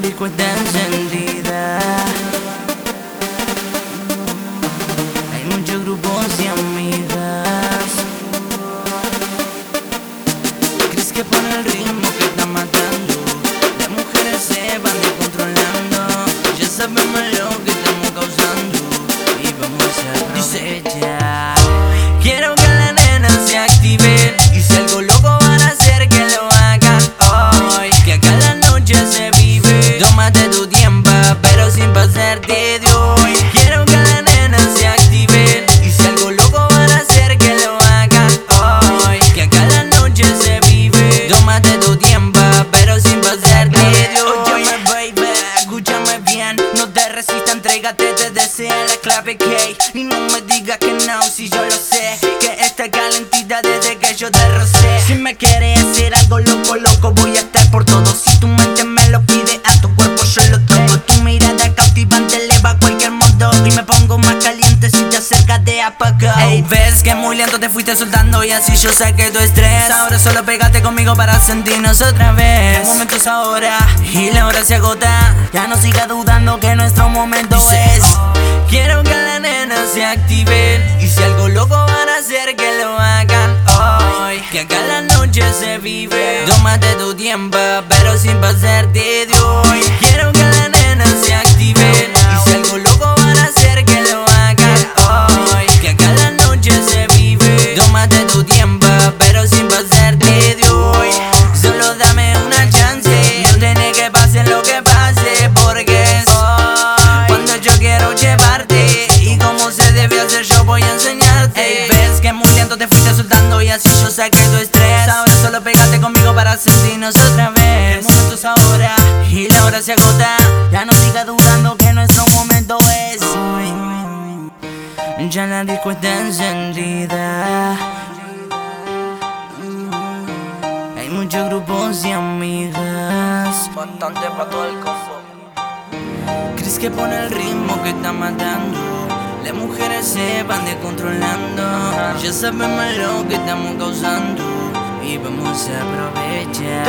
disco está encendida. Hay muchos grupos y amigas. Pasarte de hoy. Quiero que la nena se active. Y si algo loco van a hacer que lo haga hoy. Que acá la noche se vive. Tómate tu tiempo, pero sin pasarte de hoy. Óyeme, baby, escúchame bien. No te resistas, entrégate, te desea la clave que Y no me digas que no, si yo lo sé. Que está calentita desde que yo te rocé. Si me quieres hacer algo loco, loco, voy a estar por todo. Pongo más caliente si te acercas de a poco. Ey, ves que muy lento te fuiste soltando y así yo saqué tu estrés. Ahora solo pégate conmigo para sentirnos otra vez. El momento es ahora y la hora se agota. Ya no siga dudando que nuestro momento es. Quiero que la nena se active Y si algo loco van a hacer que lo hagan hoy Que acá la noche se vive Tómate tu tiempo pero sin pasarte de Saqué tu estrés. Ahora solo pégate conmigo para sentirnos otra vez. El momento es ahora Y la hora se agota. Ya no siga dudando que nuestro momento es hoy. Ya la disco está encendida. Hay muchos grupos y amigas. Bastante para todo el combo. ¿Crees que pone el ritmo que está matando? Las mujeres se van descontrolando. Ya sabemos lo que estamos causando y vamos a aprovechar.